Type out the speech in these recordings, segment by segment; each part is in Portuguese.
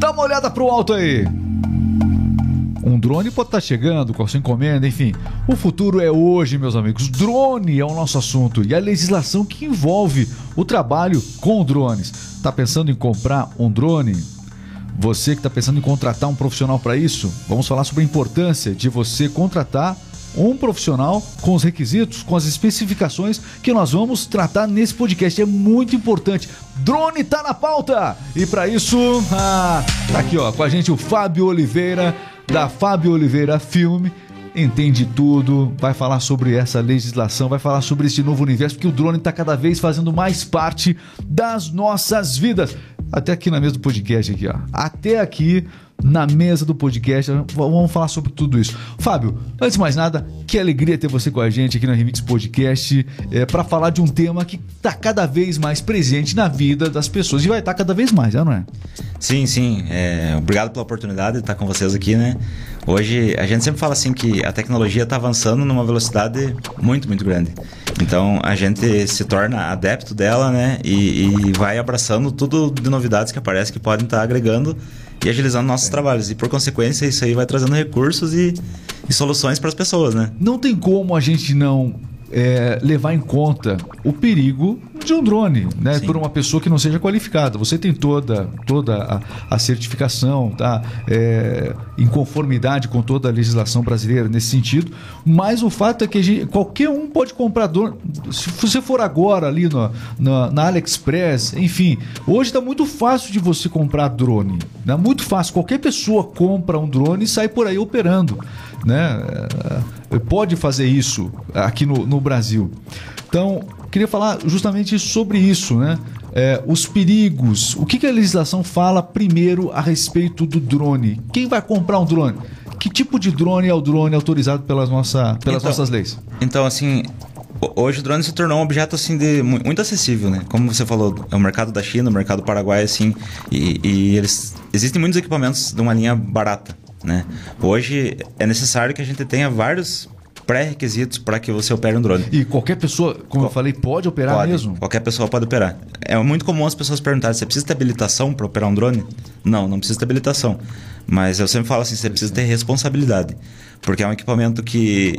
Dá uma olhada pro alto aí. Um drone pode estar chegando com a sua encomenda, enfim. O futuro é hoje, meus amigos. Drone é o nosso assunto e a legislação que envolve o trabalho com drones. Tá pensando em comprar um drone? Você que está pensando em contratar um profissional para isso, vamos falar sobre a importância de você contratar um profissional com os requisitos, com as especificações que nós vamos tratar nesse podcast. É muito importante. Drone tá na pauta! E para isso, ah, tá aqui ó, com a gente o Fábio Oliveira, da Fábio Oliveira Filme. Entende tudo, vai falar sobre essa legislação, vai falar sobre esse novo universo, porque o drone está cada vez fazendo mais parte das nossas vidas. Até aqui na mesa do podcast, aqui, ó. Até aqui na mesa do podcast. Vamos falar sobre tudo isso. Fábio, antes de mais nada, que alegria ter você com a gente aqui na Remix Podcast é, para falar de um tema que está cada vez mais presente na vida das pessoas e vai estar tá cada vez mais, não é? Sim, sim. É, obrigado pela oportunidade de estar com vocês aqui, né? Hoje a gente sempre fala assim que a tecnologia está avançando numa velocidade muito, muito grande. Então a gente se torna adepto dela, né? E, e vai abraçando tudo de novidades que aparecem que podem estar tá agregando e agilizando nossos é. trabalhos. E por consequência, isso aí vai trazendo recursos e, e soluções para as pessoas, né? Não tem como a gente não é, levar em conta o perigo de um drone, né? Sim. Por uma pessoa que não seja qualificada. Você tem toda, toda a, a certificação, tá? É, em conformidade com toda a legislação brasileira nesse sentido. Mas o fato é que gente, qualquer um pode comprar drone. Se você for agora ali no, no na AliExpress, enfim, hoje está muito fácil de você comprar drone. Né? Muito fácil. Qualquer pessoa compra um drone e sai por aí operando. Né? É, pode fazer isso aqui no, no Brasil. Então, queria falar justamente sobre isso, né? É, os perigos. O que, que a legislação fala primeiro a respeito do drone? Quem vai comprar um drone? Que tipo de drone é o drone autorizado pelas, nossa, pelas então, nossas leis? Então, assim, hoje o drone se tornou um objeto assim de muito acessível, né? Como você falou, é o mercado da China, o mercado paraguai, assim, e, e eles existem muitos equipamentos de uma linha barata, né? Hoje é necessário que a gente tenha vários pré-requisitos para que você opere um drone. E qualquer pessoa, como eu falei, pode operar pode, mesmo? Qualquer pessoa pode operar. É muito comum as pessoas perguntarem: você precisa ter habilitação para operar um drone? Não, não precisa ter habilitação. Mas eu sempre falo assim: você precisa ter responsabilidade. Porque é um equipamento que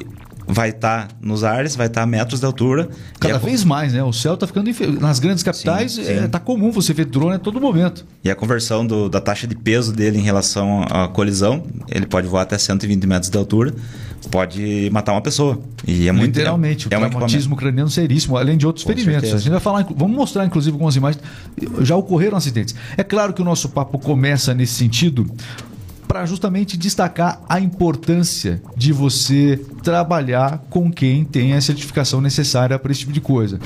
vai estar tá nos ares, vai estar tá a metros de altura. Cada vez mais, né? O céu está ficando. Nas grandes capitais está é, tá comum você ver drone a todo momento. E a conversão do, da taxa de peso dele em relação à colisão, ele pode voar até 120 metros de altura, pode matar uma pessoa. E é muito. Literalmente, é, é um traumatismo craniano seríssimo, além de outros Com ferimentos. Certeza. A gente vai falar, vamos mostrar inclusive algumas imagens. Já ocorreram acidentes. É claro que o nosso papo começa nesse sentido para justamente destacar a importância de você trabalhar com quem tem a certificação necessária para esse tipo de coisa.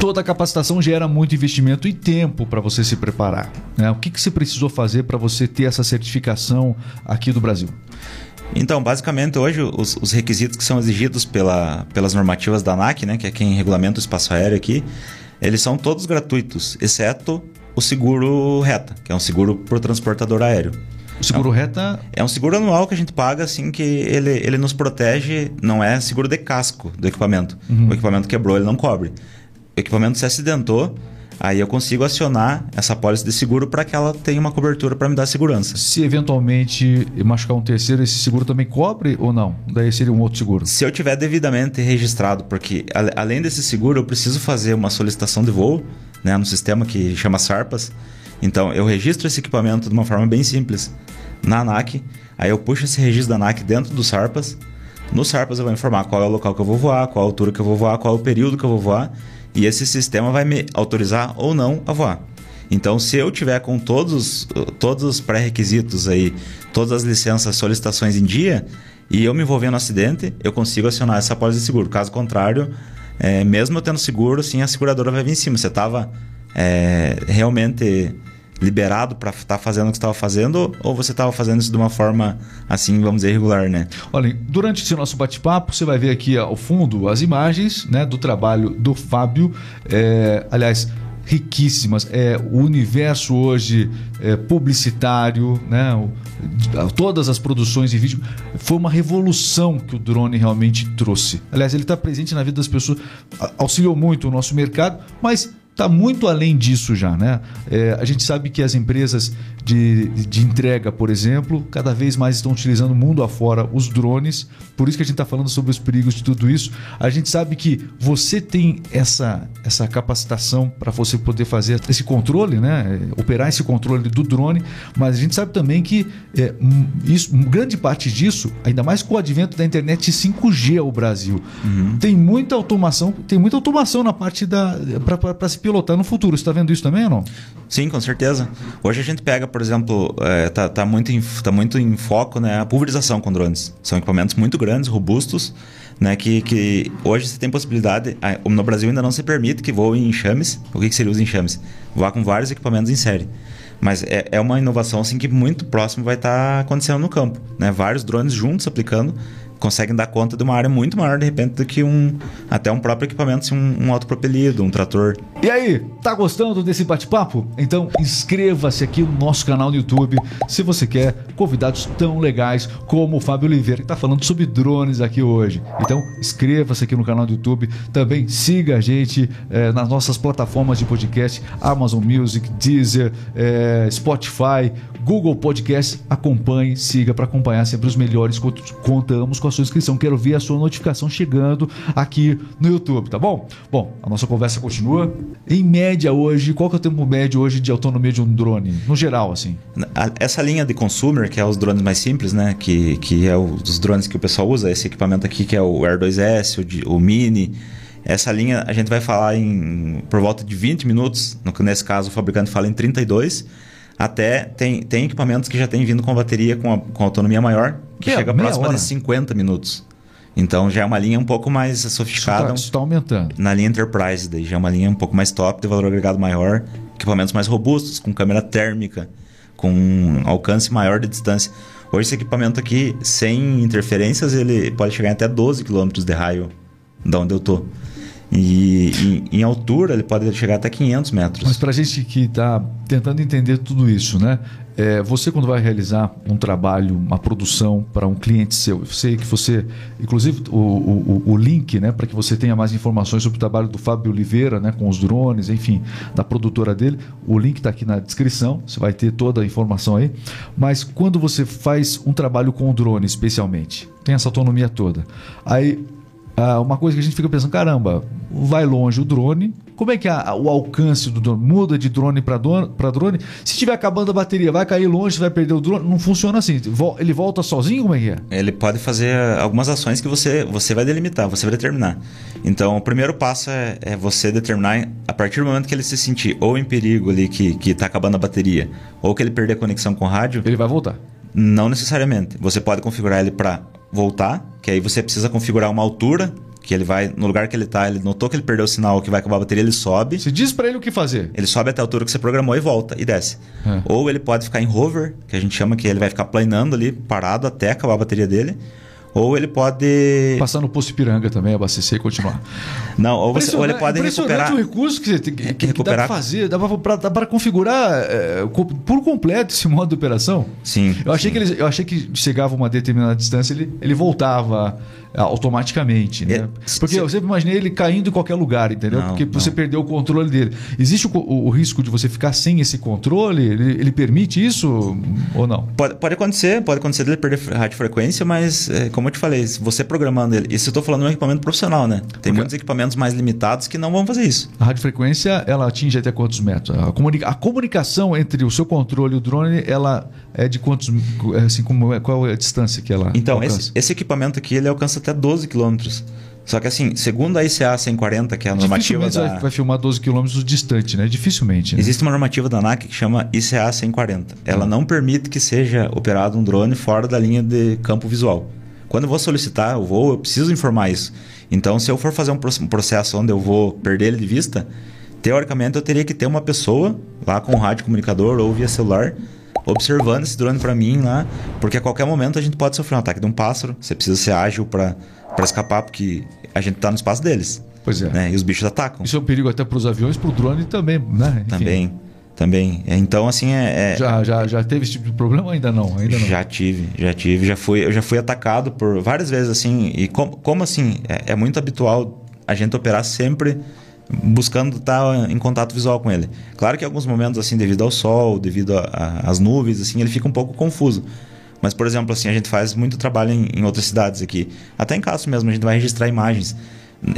Toda capacitação gera muito investimento e tempo para você se preparar. Né? O que, que você precisou fazer para você ter essa certificação aqui do Brasil? Então, basicamente, hoje, os, os, requisitos que são exigidos pela, pelas normativas da ANAC, né, que é quem regulamenta o espaço aéreo aqui, eles são todos gratuitos, exceto o seguro reta, que é um seguro por transportador aéreo. O seguro é reta. É um seguro anual que a gente paga, assim, que ele, ele nos protege, não é seguro de casco do equipamento. Uhum. O equipamento quebrou, ele não cobre. O equipamento se acidentou, aí eu consigo acionar essa pólice de seguro para que ela tenha uma cobertura para me dar segurança. Se eventualmente machucar um terceiro, esse seguro também cobre ou não? Daí seria um outro seguro? Se eu tiver devidamente registrado, porque além desse seguro, eu preciso fazer uma solicitação de voo né, no sistema que chama SARPAS. Então, eu registro esse equipamento de uma forma bem simples na ANAC, aí eu puxo esse registro da ANAC dentro do SARPAS. No SARPAS eu vou informar qual é o local que eu vou voar, qual a altura que eu vou voar, qual é o período que eu vou voar, e esse sistema vai me autorizar ou não a voar. Então, se eu tiver com todos, todos os pré-requisitos aí, todas as licenças, solicitações em dia, e eu me envolver no acidente, eu consigo acionar essa pólice de seguro. Caso contrário, é, mesmo eu tendo seguro, sim, a seguradora vai vir em cima. Você estava é, realmente liberado para estar tá fazendo o que estava fazendo ou você estava fazendo isso de uma forma assim, vamos dizer, irregular, né? Olha, durante esse nosso bate-papo, você vai ver aqui ao fundo as imagens né, do trabalho do Fábio. É, aliás, riquíssimas. É, o universo hoje é, publicitário, né? O, todas as produções de vídeo. Foi uma revolução que o drone realmente trouxe. Aliás, ele está presente na vida das pessoas, auxiliou muito o nosso mercado, mas está muito além disso já, né? É, a gente sabe que as empresas de, de entrega, por exemplo, cada vez mais estão utilizando mundo afora os drones. Por isso que a gente está falando sobre os perigos de tudo isso. A gente sabe que você tem essa, essa capacitação para você poder fazer esse controle, né? operar esse controle do drone, mas a gente sabe também que é, isso, grande parte disso, ainda mais com o advento da internet 5G ao Brasil, uhum. tem muita automação, tem muita automação na parte da para se pilotar no futuro. Você está vendo isso também ou não? Sim, com certeza. Hoje a gente pega, por exemplo, é, tá, tá, muito em, tá muito em foco né, a pulverização com drones. São equipamentos muito grandes, robustos, né, que, que hoje você tem possibilidade. No Brasil ainda não se permite que voe em enxames. O que, que seria os enxames? Voar com vários equipamentos em série. Mas é, é uma inovação assim, que muito próximo vai estar tá acontecendo no campo. Né? Vários drones juntos aplicando conseguem dar conta de uma área muito maior de repente do que um até um próprio equipamento, assim, um, um autopropelido, um trator. E aí, tá gostando desse bate-papo? Então inscreva-se aqui no nosso canal no YouTube se você quer convidados tão legais como o Fábio Oliveira, que está falando sobre drones aqui hoje. Então inscreva-se aqui no canal do YouTube, também siga a gente eh, nas nossas plataformas de podcast, Amazon Music, Deezer, eh, Spotify, Google Podcast. Acompanhe, siga para acompanhar sempre os melhores. Contamos com a sua inscrição. Quero ver a sua notificação chegando aqui no YouTube, tá bom? Bom, a nossa conversa continua. Em média hoje, qual que é o tempo médio hoje de autonomia de um drone? No geral, assim. Essa linha de consumer, que é os drones mais simples, né? Que, que é os drones que o pessoal usa, esse equipamento aqui que é o Air 2S, o, o Mini. Essa linha a gente vai falar em por volta de 20 minutos, no nesse caso o fabricante fala em 32 até tem, tem equipamentos que já têm vindo com bateria com, a, com autonomia maior, que chega próximo de 50 minutos. Então já é uma linha um pouco mais sofisticada. Isso está tá aumentando. Na linha Enterprise, daí já é uma linha um pouco mais top, de valor agregado maior, equipamentos mais robustos, com câmera térmica, com um alcance maior de distância. Hoje esse equipamento aqui, sem interferências, ele pode chegar até 12 km de raio da onde eu estou. E em, em, altura ele pode chegar até 500 metros. Mas para a gente que está tentando entender tudo isso, né? É, você quando vai realizar um trabalho, uma produção para um cliente seu, eu sei que você, inclusive o, o, o link, né, para que você tenha mais informações sobre o trabalho do Fábio Oliveira, né, com os drones, enfim, da produtora dele, o link está aqui na descrição, você vai ter toda a informação aí. Mas quando você faz um trabalho com o drone, especialmente, tem essa autonomia toda, aí ah, uma coisa que a gente fica pensando, caramba, vai longe o drone, como é que é o alcance do drone? Muda de drone para drone? Se estiver acabando a bateria, vai cair longe, vai perder o drone? Não funciona assim. Ele volta sozinho? Como é que é? Ele pode fazer algumas ações que você, você vai delimitar, você vai determinar. Então, o primeiro passo é, é você determinar, a partir do momento que ele se sentir ou em perigo ali, que está acabando a bateria, ou que ele perder a conexão com o rádio... Ele vai voltar? Não necessariamente. Você pode configurar ele para voltar, que aí você precisa configurar uma altura que ele vai no lugar que ele tá, ele notou que ele perdeu o sinal, que vai acabar a bateria, ele sobe. Você diz para ele o que fazer. Ele sobe até a altura que você programou e volta e desce. É. Ou ele pode ficar em hover, que a gente chama que ele vai ficar planando ali, parado até acabar a bateria dele. Ou ele pode. Passar no posto Ipiranga também, abastecer e continuar. Não, ou, você, ou ele pode recuperar. o recurso que, você tem, que, que recuperar... dá para fazer, dá para configurar é, por completo esse modo de operação. Sim. Eu achei, sim. Que, ele, eu achei que chegava uma determinada distância, ele, ele voltava automaticamente, né? É, Porque se... eu sempre imaginei ele caindo em qualquer lugar, entendeu? Não, Porque não. você perdeu o controle dele. Existe o, o, o, risco de você ficar sem esse controle? Ele, ele permite isso ou não? Pode, pode acontecer, pode acontecer dele perder radiofrequência, mas é, como eu te falei, você programando ele, isso eu estou falando de um equipamento profissional, né? Tem Porque... muitos equipamentos mais limitados que não vão fazer isso. A radiofrequência, ela atinge até quantos metros? A, comunica... a comunicação entre o seu controle e o drone, ela é de quantos, assim, como, é, qual é a distância que ela Então, esse, esse equipamento aqui, ele alcança até 12 quilômetros. Só que assim, segundo a ICA 140, que é a normativa da... Vai, filmar 12 quilômetros distante, né? Dificilmente. Né? Existe uma normativa da ANAC que chama ICA 140. Ela ah. não permite que seja operado um drone fora da linha de campo visual. Quando eu vou solicitar o voo, eu preciso informar isso. Então, se eu for fazer um processo onde eu vou perder ele de vista, teoricamente eu teria que ter uma pessoa lá com um rádio comunicador ou via celular observando esse drone para mim lá, porque a qualquer momento a gente pode sofrer um ataque de um pássaro. Você precisa ser ágil para escapar, porque a gente está no espaço deles. Pois é. Né? E os bichos atacam. Isso é um perigo até para os aviões, para o drone também, né? Enfim. Também. Também. É, então, assim, é, é, Já, já, já teve esse tipo de problema ainda não? Ainda não? Já tive, já tive. Já fui, eu já fui atacado por várias vezes, assim. E como, como assim, é, é muito habitual a gente operar sempre buscando estar em contato visual com ele. Claro que em alguns momentos, assim, devido ao sol, devido às nuvens, assim, ele fica um pouco confuso. Mas, por exemplo, assim, a gente faz muito trabalho em, em, outras cidades aqui. Até em Castro mesmo, a gente vai registrar imagens.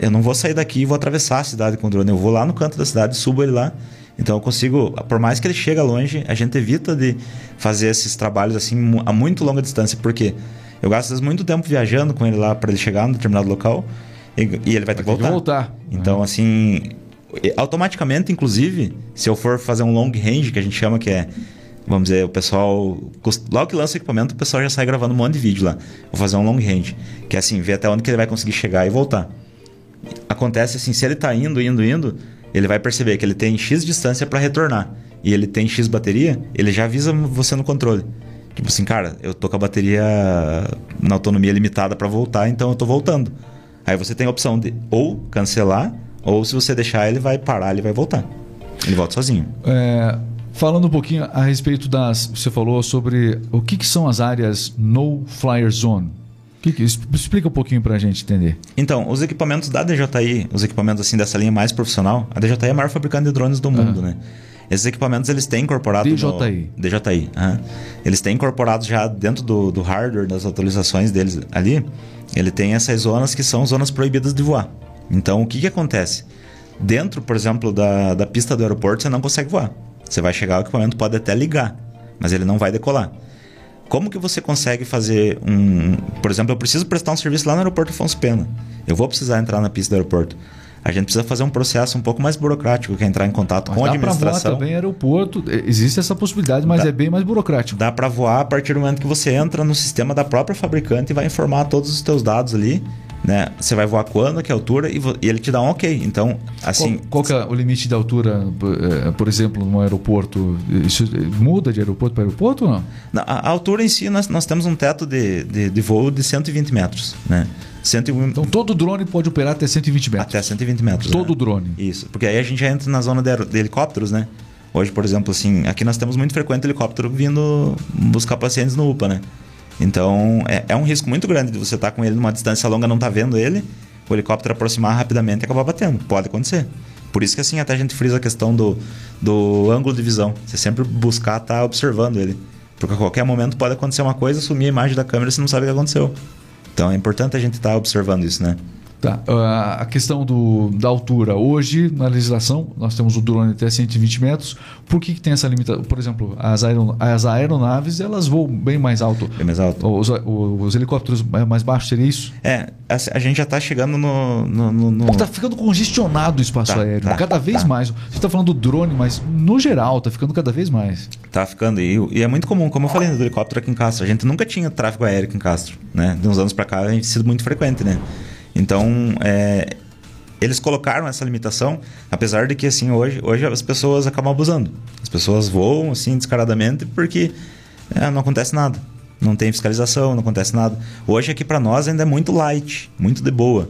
Eu não vou sair daqui e vou atravessar a cidade com o drone. Eu vou lá no canto da cidade, subo ele lá. Então eu consigo, por mais que ele chegue longe, a gente evita de fazer esses trabalhos assim a muito longa distância, porque eu gasto muito tempo viajando com ele lá para ele chegar no determinado local e, e ele vai ter que voltar. voltar. Então, uhum. assim, automaticamente, inclusive, se eu for fazer um long range, que a gente chama que é vamos dizer, o pessoal. Logo que lança o equipamento, o pessoal já sai gravando um monte de vídeo lá. Vou fazer um long range. Que é assim, ver até onde que ele vai conseguir chegar e voltar. Acontece assim, se ele está indo, indo, indo, ele vai perceber que ele tem X distância para retornar. E ele tem X bateria, ele já avisa você no controle. Tipo assim, cara, eu tô com a bateria na autonomia limitada para voltar, então eu tô voltando. Aí você tem a opção de ou cancelar, ou se você deixar, ele vai parar, ele vai voltar. Ele volta sozinho. É, falando um pouquinho a respeito das. Você falou sobre o que, que são as áreas No Flyer Zone. Que, que, explica um pouquinho para a gente entender. Então, os equipamentos da DJI, os equipamentos assim dessa linha mais profissional, a DJI é a maior fabricante de drones do mundo, uhum. né? Esses equipamentos eles têm incorporado DJI. No, DJI. Uhum. Eles têm incorporado já dentro do, do hardware, das atualizações deles ali, ele tem essas zonas que são zonas proibidas de voar. Então, o que, que acontece? Dentro, por exemplo, da, da pista do aeroporto, você não consegue voar. Você vai chegar, o equipamento pode até ligar, mas ele não vai decolar. Como que você consegue fazer um. Por exemplo, eu preciso prestar um serviço lá no aeroporto Afonso Pena. Eu vou precisar entrar na pista do aeroporto. A gente precisa fazer um processo um pouco mais burocrático, que é entrar em contato mas com a administração. Dá para voar também aeroporto, existe essa possibilidade, mas dá, é bem mais burocrático. Dá para voar a partir do momento que você entra no sistema da própria fabricante e vai informar todos os teus dados ali né? Você vai voar quando, que altura, e, e, ele te dá um ok. Então, assim. Qual, qual é o limite de altura, por exemplo, no aeroporto? Isso muda de aeroporto para aeroporto ou não? A, a, altura em si, nós, nós temos um teto de, de, de voo de 120 metros, né? 120... Então todo drone pode operar até 120 metros. Até 120 metros. Todo né? drone. Isso. Porque aí a gente já entra na zona de, de helicópteros, né? Hoje, por exemplo, assim, aqui nós temos muito frequente helicóptero vindo buscar pacientes no UPA, né? Então é, é um risco muito grande de você estar tá com ele numa distância longa, não tá vendo ele, o helicóptero aproximar rapidamente e acabar batendo. Pode acontecer. Por isso que assim até a gente frisa a questão do, do ângulo de visão. Você sempre buscar estar tá observando ele. Porque a qualquer momento pode acontecer uma coisa, sumir a imagem da câmera e você não sabe o que aconteceu. Então é importante a gente estar tá observando isso, né? Tá. Uh, a questão do, da altura. Hoje, na legislação, nós temos o drone até 120 metros. Por que, que tem essa limitação? Por exemplo, as, aeron as aeronaves, elas voam bem mais alto. Bem mais alto. Os, os, os helicópteros mais baixos, seria isso? É, a, a gente já está chegando no... no, no, no... Está ficando congestionado o espaço tá, aéreo. Tá, cada vez tá. mais. Você está falando do drone, mas no geral, está ficando cada vez mais. Está ficando. E, e, é muito comum, como eu falei do helicóptero aqui em Castro. A gente nunca tinha tráfego aéreo aqui em Castro. Né? De uns anos para cá, a gente sido muito frequente, né? Então, é, eles colocaram essa limitação, apesar de que assim hoje, hoje as pessoas acabam abusando. As pessoas voam assim descaradamente porque é, não acontece nada. Não tem fiscalização, não acontece nada. Hoje aqui para nós ainda é muito light, muito de boa.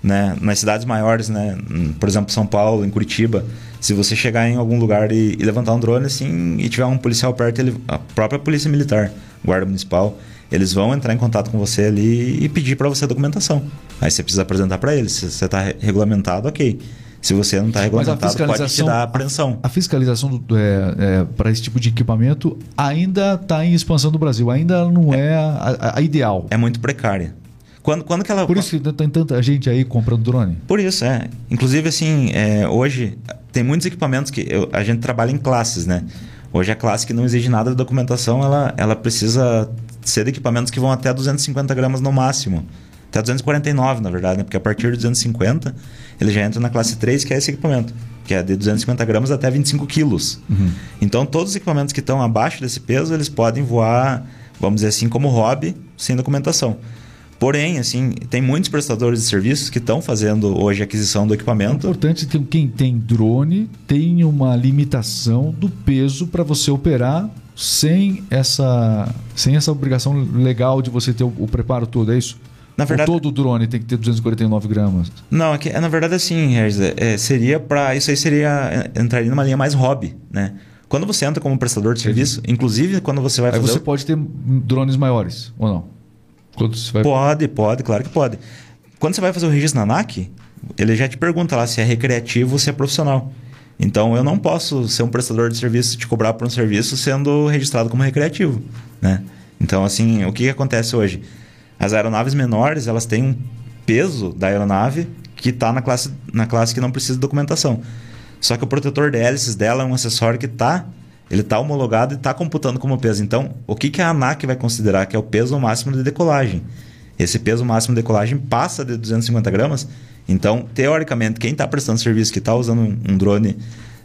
Né? Nas cidades maiores, né? por exemplo, São Paulo, em Curitiba, se você chegar em algum lugar e, e levantar um drone assim e tiver um policial perto, ele, a própria polícia militar, guarda municipal, eles vão entrar em contato com você ali e pedir para você a documentação. Aí você precisa apresentar para eles. Se você está regulamentado, ok. Se você não está regulamentado, pode te dar apreensão. A, fiscalização é, é, para esse tipo de equipamento ainda está em expansão no Brasil, ainda não é, é a, a, ideal. É muito precária. Quando, quando que ela... Por isso que tem tanta gente aí comprando drone. Por isso, é. Inclusive, assim, é, hoje tem muitos equipamentos que eu, a gente trabalha em classes, né? Hoje a classe que não exige nada de documentação, ela, ela precisa ser equipamentos que vão até 250 gramas no máximo. Até 249, na verdade, né? porque a partir de 250 ele já entra na classe 3, que é esse equipamento, que é de 250 gramas até 25 quilos. Uhum. Então, todos os equipamentos que estão abaixo desse peso, eles podem voar, vamos dizer assim, como hobby, sem documentação. Porém, assim, tem muitos prestadores de serviços que estão fazendo hoje a aquisição do equipamento. É importante que quem tem drone tem uma limitação do peso para você operar sem essa, sem essa obrigação legal de você ter o, o preparo todo, é isso? Na verdade, Ou todo drone tem que ter 249 gramas? Não, é que, é, na verdade assim, é, seria para isso aí seria é, entraria numa linha mais hobby, né? Quando você entra como prestador de serviço, inclusive quando você vai aí fazer você o... pode ter drones maiores ou não? Vai... Pode, pode, claro que pode. Quando você vai fazer o registro na ANAC, ele já te pergunta lá se é recreativo ou se é profissional. Então eu não posso ser um prestador de serviço te cobrar por um serviço sendo registrado como recreativo, né? Então assim, o que, que acontece hoje? As aeronaves menores, elas têm um peso da aeronave que está na classe, na classe que não precisa de documentação. Só que o protetor de hélices dela é um acessório que está ele está homologado e está computando como peso. Então, o que, que a ANAC vai considerar que é o peso máximo de decolagem? Esse peso máximo de decolagem passa de 250 gramas. Então, teoricamente, quem está prestando serviço, que está usando um drone,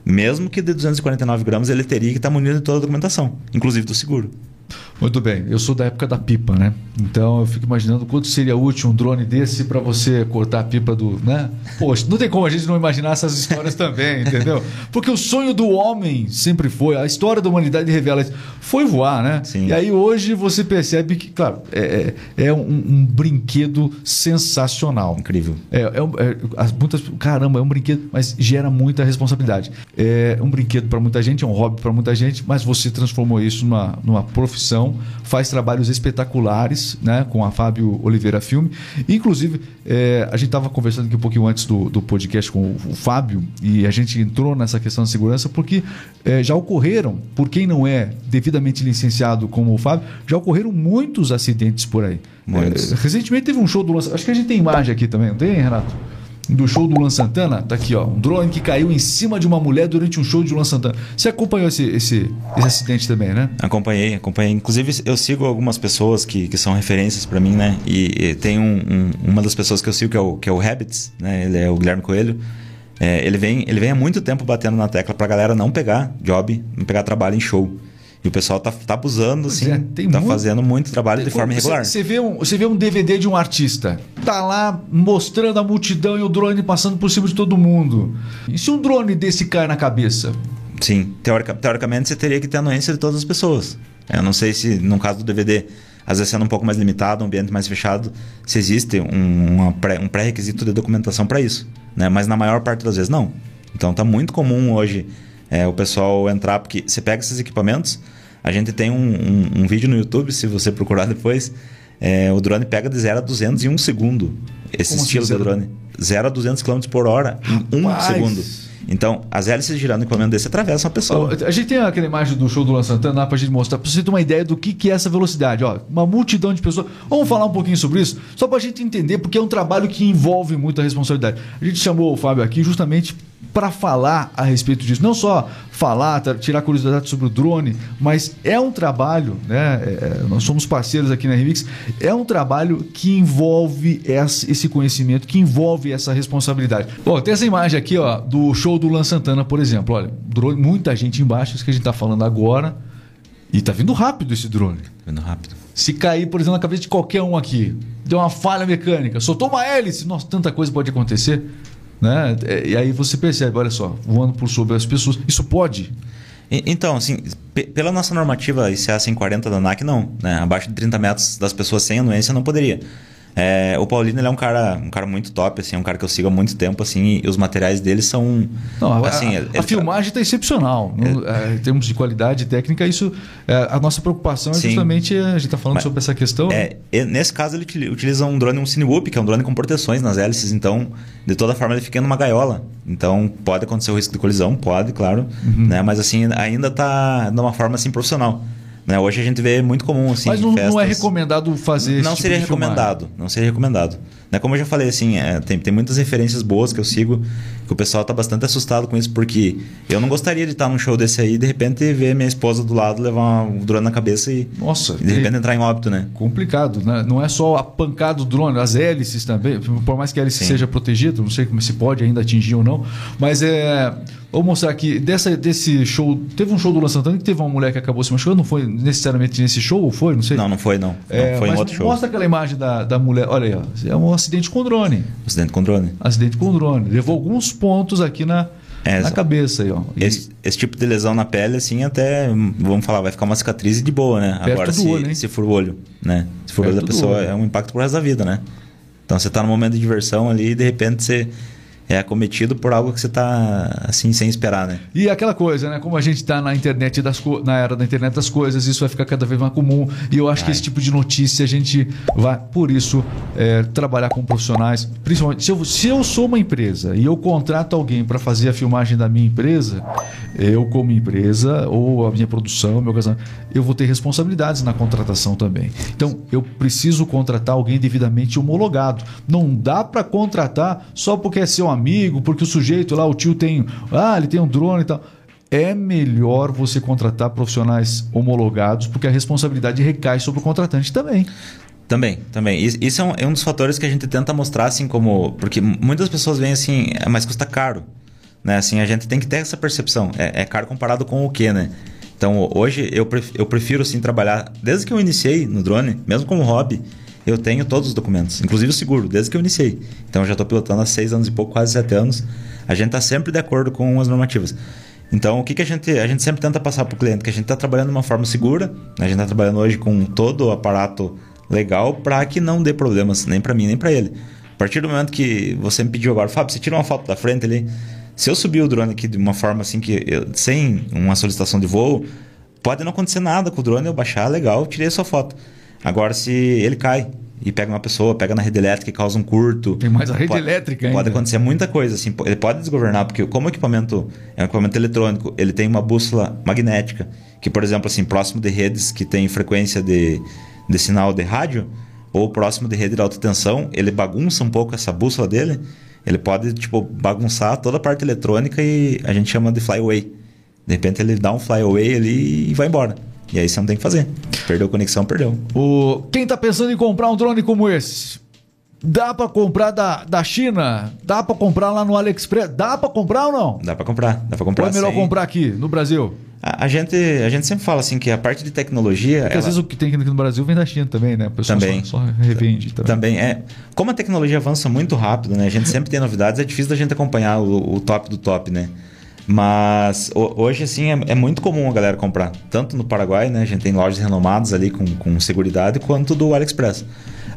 mesmo que de 249 gramas, ele teria que estar tá munido de toda a documentação, inclusive do seguro. Muito bem, eu sou da época da pipa, né? Então eu fico imaginando quanto seria útil um drone desse para você cortar a pipa do. né? Poxa, não tem como a gente não imaginar essas histórias também, entendeu? Porque o sonho do homem sempre foi, a história da humanidade revela isso, foi voar, né? Sim. E aí hoje você percebe que, claro, é, é, é um, um, brinquedo sensacional. Incrível. É, é, é, muitas, caramba, é um brinquedo, mas gera muita responsabilidade. É um brinquedo para muita gente, é um hobby para muita gente, mas você transformou isso numa, numa profissão, faz trabalhos espetaculares né, com a Fábio Oliveira Filme. Inclusive, é, a gente estava conversando aqui um pouquinho antes do, do podcast com o, o, Fábio e a gente entrou nessa questão da segurança porque é, já ocorreram, por quem não é devidamente licenciado como o Fábio, já ocorreram muitos acidentes por aí. É, recentemente teve um show do Acho que a gente tem imagem aqui também, não tem, Renato? Do show do Luan Santana, tá aqui, ó. Um drone que caiu em cima de uma mulher durante um show de Luan Santana. Você acompanhou esse, esse, esse acidente também, né? Acompanhei, acompanhei. Inclusive, eu sigo algumas pessoas que, que são referências para mim, né? E, e tem um, um, uma das pessoas que eu sigo que é o, que é o Habits, né? Ele é o Guilherme Coelho. É, ele, vem, ele vem há muito tempo batendo na tecla pra galera não pegar job, não pegar trabalho em show. E o pessoal tá, tá abusando, assim, é, tá muito... fazendo muito trabalho de forma irregular. Você vê, um, você vê um DVD de um artista, tá lá mostrando a multidão e o drone passando por cima de todo mundo. E se um drone desse cai na cabeça? Sim, teorica, teoricamente você teria que ter anuência de todas as pessoas. Eu não sei se, no caso do DVD, às vezes sendo um pouco mais limitado, um ambiente mais fechado, se existe um, pré, um pré-requisito de documentação para isso. Né? Mas na maior parte das vezes, não. Então tá muito comum hoje é, o pessoal entrar, porque você pega esses equipamentos, a gente tem um, um, um vídeo no YouTube, se você procurar depois, é, o drone pega de 0 a 200 em um segundo. Esse Como estilo assim, de drone. 0 a 200 km por hora em um segundo. Então, as hélices girando em equipamento desse atravessam a pessoa. A gente tem aquela imagem do show do Luan Santana lá pra gente mostrar, pra você ter uma ideia do que, que é essa velocidade. Ó, uma multidão de pessoas. Vamos falar um pouquinho sobre isso? Só pra gente entender, porque é um trabalho que envolve muita responsabilidade. A gente chamou o Fábio aqui justamente para falar a respeito disso. Não só falar, tirar curiosidade sobre o drone, mas é um trabalho, né? É, é, nós somos parceiros aqui na Remix, é um trabalho que envolve esse conhecimento, que envolve essa responsabilidade. Bom, tem essa imagem aqui ó, do show do Lan Santana, por exemplo. Olha, drone, muita gente embaixo, isso que a gente está falando agora. E tá vindo rápido esse drone. Vindo rápido. Se cair, por exemplo, na cabeça de qualquer um aqui, deu uma falha mecânica, soltou uma hélice, nossa, tanta coisa pode acontecer. Né? E aí você percebe, olha só, voando por sobre as pessoas. Isso pode? Então, assim, pela nossa normativa ICA 140 da ANAC, não. Né? Abaixo de 30 metros das pessoas sem anuência não poderia. É, o Paulino ele é um cara, um cara muito top, assim, é um cara que eu sigo há muito tempo, assim, e os materiais dele são. Não, assim, a, a, a filmagem está excepcional. É, em termos de qualidade técnica, isso. É, a nossa preocupação é sim, justamente a gente está falando mas, sobre essa questão. É, nesse caso, ele utiliza um drone, um Cinewhoop, que é um drone com proteções nas hélices, então, de toda forma, ele fica numa gaiola. Então, pode acontecer o risco de colisão, pode, claro, uhum. né? Mas assim, ainda está de uma forma assim profissional. Né? Hoje a gente vê muito comum assim. Mas não, não é recomendado fazer Não tipo seria recomendado. Não seria recomendado. Né? Como eu já falei, assim, é, tem, tem muitas referências boas que eu sigo, que o pessoal está bastante assustado com isso, porque eu não gostaria de estar num show desse aí e de repente ver minha esposa do lado levar um drone na cabeça e, Nossa, e de repente entrar em óbito, né? Complicado, né? Não é só a pancada do drone, as hélices também, por mais que a hélice Sim. seja protegida, não sei como se pode ainda atingir ou não, mas é Vou mostrar aqui, dessa, desse show. Teve um show do Luan Santana que teve uma mulher que acabou se machucando, não foi necessariamente nesse show, ou foi? Não sei. Não, não foi, não. É, não foi em outro show. Mostra aquela imagem da, da mulher. Olha aí, ó. É um acidente com drone. Acidente com drone. Acidente com drone. Levou alguns pontos aqui na, é, na cabeça aí, ó. E... Esse, esse, tipo de lesão na pele, assim, até, vamos falar, vai ficar uma cicatriz de boa, né? Perto Agora, se, olho, se for o olho, né? Se for o olho da pessoa, é um impacto pro resto da vida, né? Então você tá no momento de diversão ali e de repente você é acometido por algo que você está assim sem esperar, né? E aquela coisa, né? Como a gente está na internet das na era da internet das coisas, isso vai ficar cada vez mais comum. E eu acho vai. que esse tipo de notícia a gente vai, por isso, é, trabalhar com profissionais. Principalmente se eu, se eu sou uma empresa e eu contrato alguém para fazer a filmagem da minha empresa, eu como empresa ou a minha produção, meu casamento, eu vou ter responsabilidades na contratação também. Então eu preciso contratar alguém devidamente homologado. Não dá para contratar só porque é seu amigo, porque o sujeito lá, o tio tem, ah, ele tem um drone e tal. É melhor você contratar profissionais homologados, porque a responsabilidade recai sobre o contratante também. Também, também. Isso é um, é um dos fatores que a gente tenta mostrar, assim, como. Porque muitas pessoas veem assim, é, mas custa caro. Né? Assim, a gente tem que ter essa percepção. É, é caro comparado com o quê, né? Então, hoje eu prefiro, eu prefiro assim, trabalhar. Desde que eu iniciei no drone, mesmo como hobby, eu tenho todos os documentos, inclusive o seguro, desde que eu iniciei. Então eu já estou pilotando há seis anos e pouco, quase sete anos. A gente está sempre de acordo com as normativas. Então, o que, que a gente a gente sempre tenta passar para o cliente? Que a gente está trabalhando de uma forma segura, a gente está trabalhando hoje com todo o aparato legal para que não dê problemas nem para mim nem para ele. A partir do momento que você me pediu agora, Fábio, você tira uma foto da frente ali. Se eu subir o drone aqui de uma forma assim que eu, sem uma solicitação de voo, pode não acontecer nada com o drone, eu baixar, legal, tirei a sua foto. Agora, se ele cai e pega uma pessoa, pega na rede elétrica e causa um curto. Tem mais a rede pode, elétrica ainda. Pode acontecer muita coisa, assim. Ele pode desgovernar, porque como o equipamento é um equipamento eletrônico, ele tem uma bússola magnética, que, por exemplo, assim, próximo de redes que tem frequência de, de sinal de rádio, ou próximo de rede de alta tensão, ele bagunça um pouco essa bússola dele. Ele pode, tipo, bagunçar toda a parte eletrônica e a gente chama de flyaway. De repente ele dá um flyaway ali e vai embora. E aí você não tem que fazer. Perdeu conexão, perdeu. O... Quem está pensando em comprar um drone como esse? Dá para comprar da, da China? Dá para comprar lá no AliExpress? Dá para comprar ou não? Dá para comprar, dá para comprar. Ou é melhor sem... comprar aqui no Brasil? A, a, gente, a gente sempre fala assim que a parte de tecnologia. Porque ela... às vezes o que tem aqui no Brasil vem da China também, né? O pessoal também. Só, só revende também. Também é. Como a tecnologia avança muito rápido, né? A gente sempre tem novidades, é difícil da gente acompanhar o, o top do top, né? Mas hoje, assim, é, é, muito comum a galera comprar. Tanto no Paraguai, né? A gente tem lojas renomadas ali com, com segurança, quanto do AliExpress.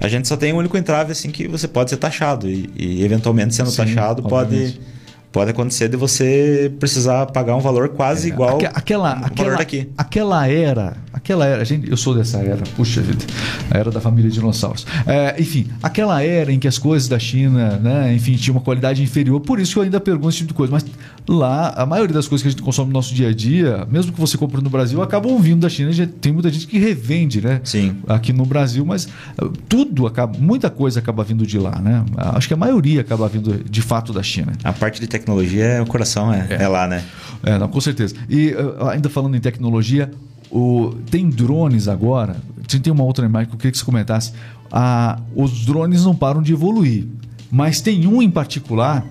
A gente só tem um único entrave, assim, que você pode ser taxado. E, e eventualmente, sendo Sim, taxado, obviamente. pode pode acontecer de você precisar pagar um valor quase é, igual aquela, ao aquela, valor daqui. Aquela era, aquela era, gente, eu sou dessa era, puxa vida, a era da família dinossauros. É, enfim, aquela era em que as coisas da China, né, enfim, tinha uma qualidade inferior, por isso que eu ainda pergunto esse tipo de coisa. Mas lá, a maioria das coisas que a gente consome no nosso dia a dia, mesmo que você compre no Brasil, acabam vindo da China. Tem muita gente que revende, né? Sim. Aqui no Brasil, mas uh, tudo acaba, muita coisa acaba vindo de lá, né? Acho que a maioria acaba vindo de fato da China. A parte de tecnologia, é o coração é, é. é lá, né? É, não, com certeza. E uh, ainda falando em tecnologia, o, tem drones agora. Tem uma outra imagem que eu queria que você comentasse. Ah, os drones não param de evoluir. Mas tem um em particular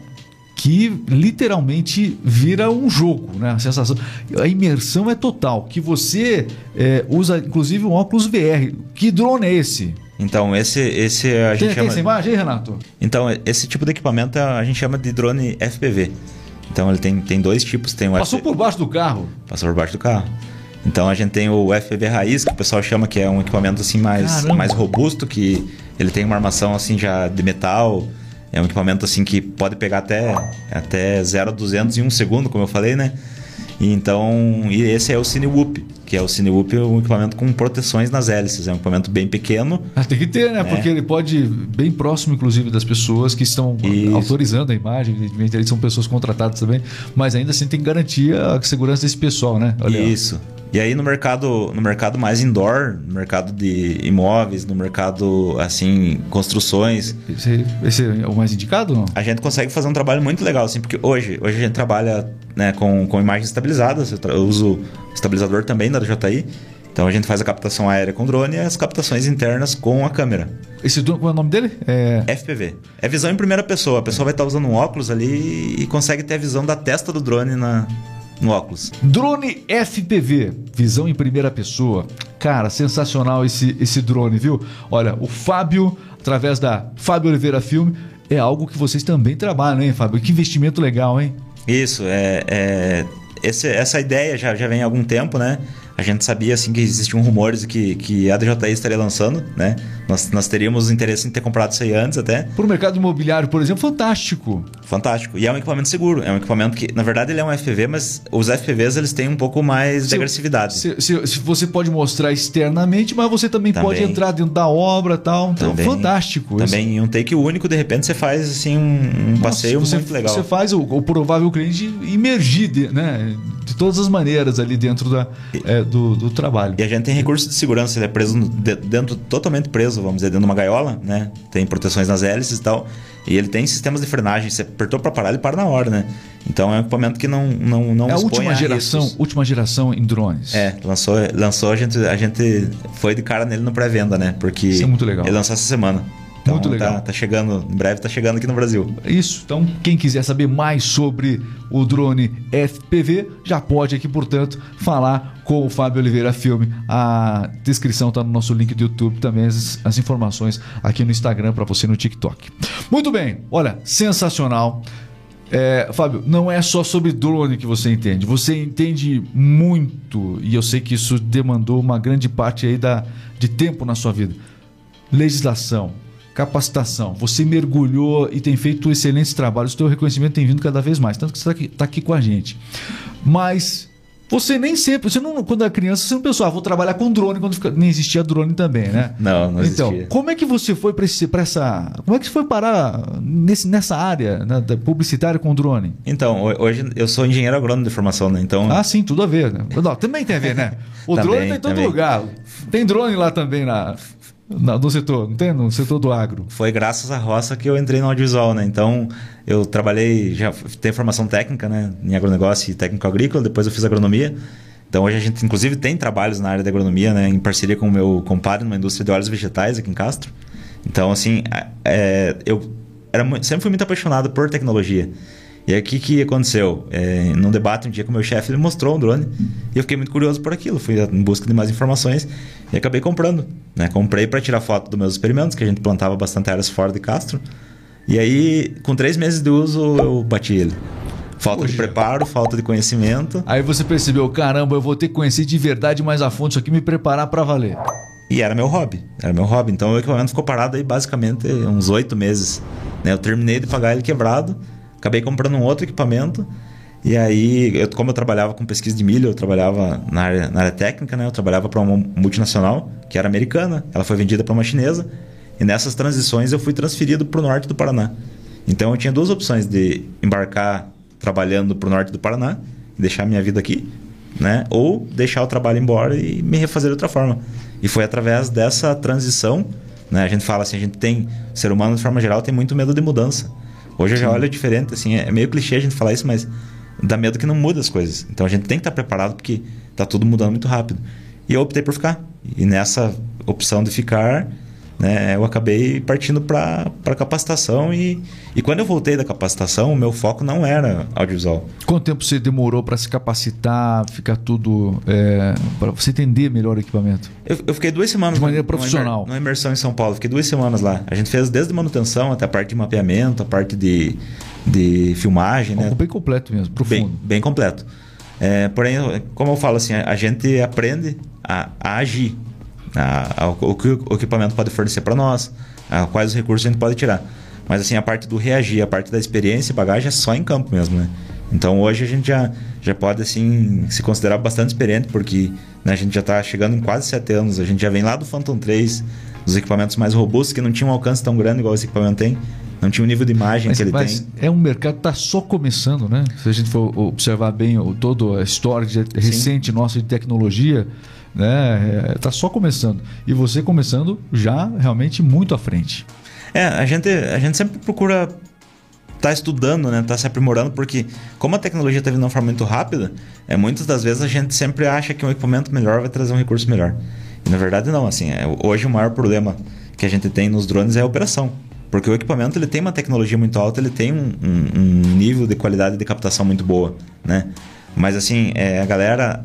que literalmente vira um jogo, né? A sensação, a imersão é total. Que você é, usa, inclusive, um óculos VR. Que drone é esse? Então, esse, esse a gente tem, chama... Tem essa imagem Renato? Então, esse tipo de equipamento a gente chama de drone FPV. Então, ele tem, tem dois tipos. Tem o Passou por baixo do carro? Passou por baixo do carro. Então, a gente tem o FPV raiz, que o pessoal chama que é um equipamento assim mais, mais robusto, que ele tem uma armação assim já de metal, é um equipamento assim que pode pegar até, até 0 a 200 em um segundo, como eu falei, né? E então, e esse é o CineWhoop, que é o CineWhoop, um equipamento com proteções nas hélices. É um equipamento bem pequeno. Ah, tem que ter, né? É. Porque ele pode bem próximo, inclusive, das pessoas que estão Isso. autorizando a imagem. Evidentemente, eles são pessoas contratadas também. Mas ainda assim tem garantia a segurança desse pessoal, né? Olha, Isso. E aí no mercado, no mercado mais indoor, no mercado de imóveis, no mercado assim, construções. Esse, esse é o mais indicado? Não? A gente consegue fazer um trabalho muito legal, assim, porque hoje, hoje a gente trabalha né, com, com imagens estabilizadas. Eu, eu uso estabilizador também da DJI. Então a gente faz a captação aérea com drone e as captações internas com a câmera. Esse drone, qual é o nome dele? É... FPV. É visão em primeira pessoa. A pessoa vai estar usando um óculos ali e consegue ter a visão da testa do drone na, no óculos. Drone FPV, visão em primeira pessoa. Cara, sensacional esse, esse drone, viu? Olha, o Fábio, através da Fábio Oliveira Filme, é algo que vocês também trabalham, hein, Fábio? Que investimento legal, hein? Isso, é, é esse, essa ideia já, já vem há algum tempo, né? A gente sabia assim que existiam rumores que, que a DJI estaria lançando, né? Nós, nós teríamos interesse em ter comprado isso aí antes até. Para o mercado imobiliário, por exemplo, fantástico. Fantástico. E é um equipamento seguro. É um equipamento que, na verdade, ele é um FPV, mas os FPVs eles têm um pouco mais Se- de agressividade. Se, se- se você pode mostrar externamente, mas você também, Também. pode entrar dentro da obra e tal. Então, Também. fantástico. Também em um take único, de repente, você faz assim um, um passeio você, muito legal. Você faz o, o provável cliente imergir de, né, de todas as maneiras ali dentro da, é, do, do trabalho. E a gente tem recurso de segurança, ele é preso dentro, totalmente preso, vamos dizer, dentro de uma gaiola, né? Tem proteções nas hélices e tal. E ele tem sistemas de frenagem. Você apertou para parar, ele para na hora, né? Então é um equipamento que não não não é a última a geração, riscos. última geração em drones. É, lançou, lançou a gente a gente foi de cara nele no pré-venda, né? Porque Isso é muito legal. ele lançou essa semana. Então, Muito legal. Tá, tá chegando, em breve tá chegando aqui no Brasil. Isso. Então, quem quiser saber mais sobre o drone FPV, já pode aqui, portanto, falar com o Fábio Oliveira Filme. A descrição está no nosso link do YouTube, também as, as informações aqui no Instagram para você no TikTok. Muito bem, olha, sensacional. É, Fábio, não é só sobre drone que você entende. Você entende muito, e eu sei que isso demandou uma grande parte aí da, de tempo na sua vida. Legislação, capacitação. Você mergulhou e tem feito excelentes trabalhos. O seu reconhecimento tem vindo cada vez mais. Tanto que você está aqui, tá aqui com a gente. Mas você nem sempre, você não, quando era criança, você não pensou, ah, vou trabalhar com drone quando fica- nem existia drone também, né? Não, não Então, existia. como é que você foi para essa. Como é que você foi parar nesse, nessa área né, publicitária com drone? Então, ho- hoje eu sou engenheiro agrônomo de formação, né? Então, Ah, sim, tudo a ver, né? Não, também tem a ver, né? O Também, drone tá em todo também. lugar. Tem drone lá também na- no setor, não tem? No setor do agro. foi graças à roça que eu entrei no audiovisual, né? Então, eu trabalhei, já tenho formação técnica, né? Em agronegócio e técnico agrícola, depois eu fiz agronomia. Então, hoje a gente, inclusive, tem trabalhos na área da agronomia, né? Em parceria com o meu compadre numa indústria de óleos vegetais aqui em Castro. Então, assim, a- é, eu era sempre fui muito apaixonado por tecnologia. E aí, o que, que aconteceu? É, num debate um dia com o meu chefe, ele mostrou um drone. E eu fiquei muito curioso por aquilo. Fui em busca de mais informações e acabei comprando. Né? Comprei para tirar foto dos meus experimentos, que a gente plantava bastante áreas fora de Castro. E aí, com três meses de uso, eu bati ele. Falta de Poxa. preparo, falta de conhecimento. Aí você percebeu, caramba, eu vou ter que conhecer de verdade mais a fundo isso aqui me preparar para valer. E era meu hobby. Era meu hobby. Então o equipamento ficou parado aí basicamente uns oito meses. né? Eu terminei de pagar ele quebrado, acabei comprando um outro equipamento. E aí, eu- como eu trabalhava com pesquisa de milho, eu trabalhava na área, na área técnica, né? Eu trabalhava para uma multinacional, que era americana. Ela foi vendida para uma chinesa. E nessas transições eu fui transferido para o norte do Paraná. Então eu tinha duas opções de embarcar trabalhando para o norte do Paraná e deixar minha vida aqui, né? Ou deixar o trabalho embora e me refazer de outra forma. E foi através dessa transição, né? A gente fala assim, a gente tem, o ser humano de forma geral tem muito medo de mudança. Hoje eu já olho diferente, assim, é meio clichê a gente falar isso, mas dá medo que não muda as coisas. Então a gente tem que estar preparado porque tá tudo mudando muito rápido. E eu optei por ficar. E nessa opção de ficar, né, eu acabei partindo para capacitação e, e quando eu voltei da capacitação, o meu foco não era audiovisual. Quanto tempo você demorou para se capacitar, ficar tudo. É, para você entender melhor o equipamento? Eu, eu fiquei duas semanas De maneira numa- profissional. Numa imersão em São Paulo. Fiquei duas semanas lá. A gente fez desde manutenção até a parte de mapeamento, a parte de, de filmagem, né? Algo bem completo mesmo, profundo. bem, bem completo. É, porém, como eu falo assim, a, a gente aprende a, a agir. A, a- o que o equipamento pode fornecer para nós, a quais os recursos a gente pode tirar. Mas assim, a parte do reagir, a parte da experiência e bagagem é só em campo mesmo, né? Então hoje a gente já, já pode assim se considerar bastante experiente, porque né, a gente já está chegando em quase sete anos, a gente já vem lá do Phantom 3, dos equipamentos mais robustos, que não tinham um alcance tão grande igual esse equipamento tem, não tinha o nível de imagem Mas, que ele mas tem. é um mercado que está só começando, né? Se a gente for observar bem o, toda a história de- recente nossa de tecnologia, né? Está só começando. E você começando já realmente muito à frente. É, a gente, a gente sempre procura estar estudando, né? Tá se aprimorando, porque como a tecnologia está vindo de uma forma muito rápida, é, muitas das vezes a gente sempre acha que um equipamento melhor vai trazer um recurso melhor. E na verdade não, assim, é, hoje o maior problema que a gente tem nos drones é a operação. Porque o equipamento ele tem uma tecnologia muito alta, ele tem um, um- um nível de qualidade de captação muito boa, né? Mas assim, é, a galera